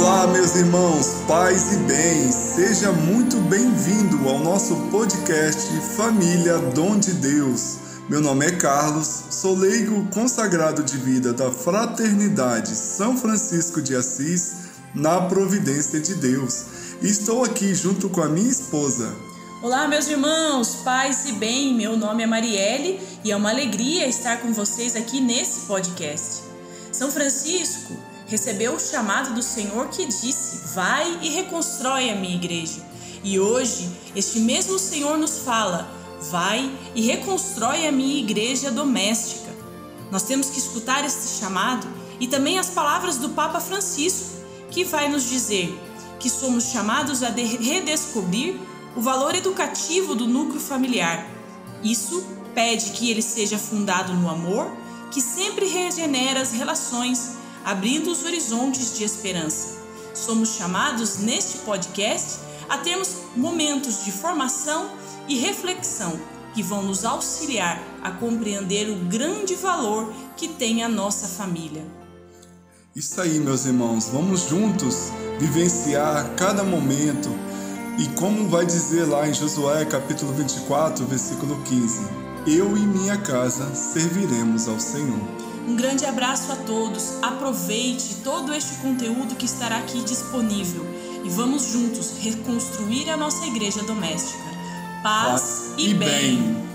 Olá, meus irmãos, paz e bem, seja muito bem-vindo ao nosso podcast Família Dom de Deus. Meu nome é Carlos, sou leigo consagrado de vida da Fraternidade São Francisco de Assis, na Providência de Deus. E estou aqui junto com a minha esposa. Olá, meus irmãos, paz e bem, meu nome é Marielle e é uma alegria estar com vocês aqui nesse podcast. São Francisco recebeu o chamado do Senhor que disse: Vai e reconstrói a minha igreja. E hoje, este mesmo Senhor nos fala: Vai e reconstrói a minha igreja doméstica. Nós temos que escutar este chamado e também as palavras do Papa Francisco, que vai nos dizer que somos chamados a redescobrir o valor educativo do núcleo familiar. Isso pede que ele seja fundado no amor, que sempre regenera as relações abrindo os horizontes de esperança. Somos chamados neste podcast a termos momentos de formação e reflexão que vão nos auxiliar a compreender o grande valor que tem a nossa família. Isso aí, meus irmãos, vamos juntos vivenciar cada momento e como vai dizer lá em Josué capítulo 24, versículo 15: Eu e minha casa serviremos ao Senhor. Um grande abraço a todos. Aproveite todo este conteúdo que estará aqui disponível e vamos juntos reconstruir a nossa igreja doméstica. Paz, Paz e, bem. bem.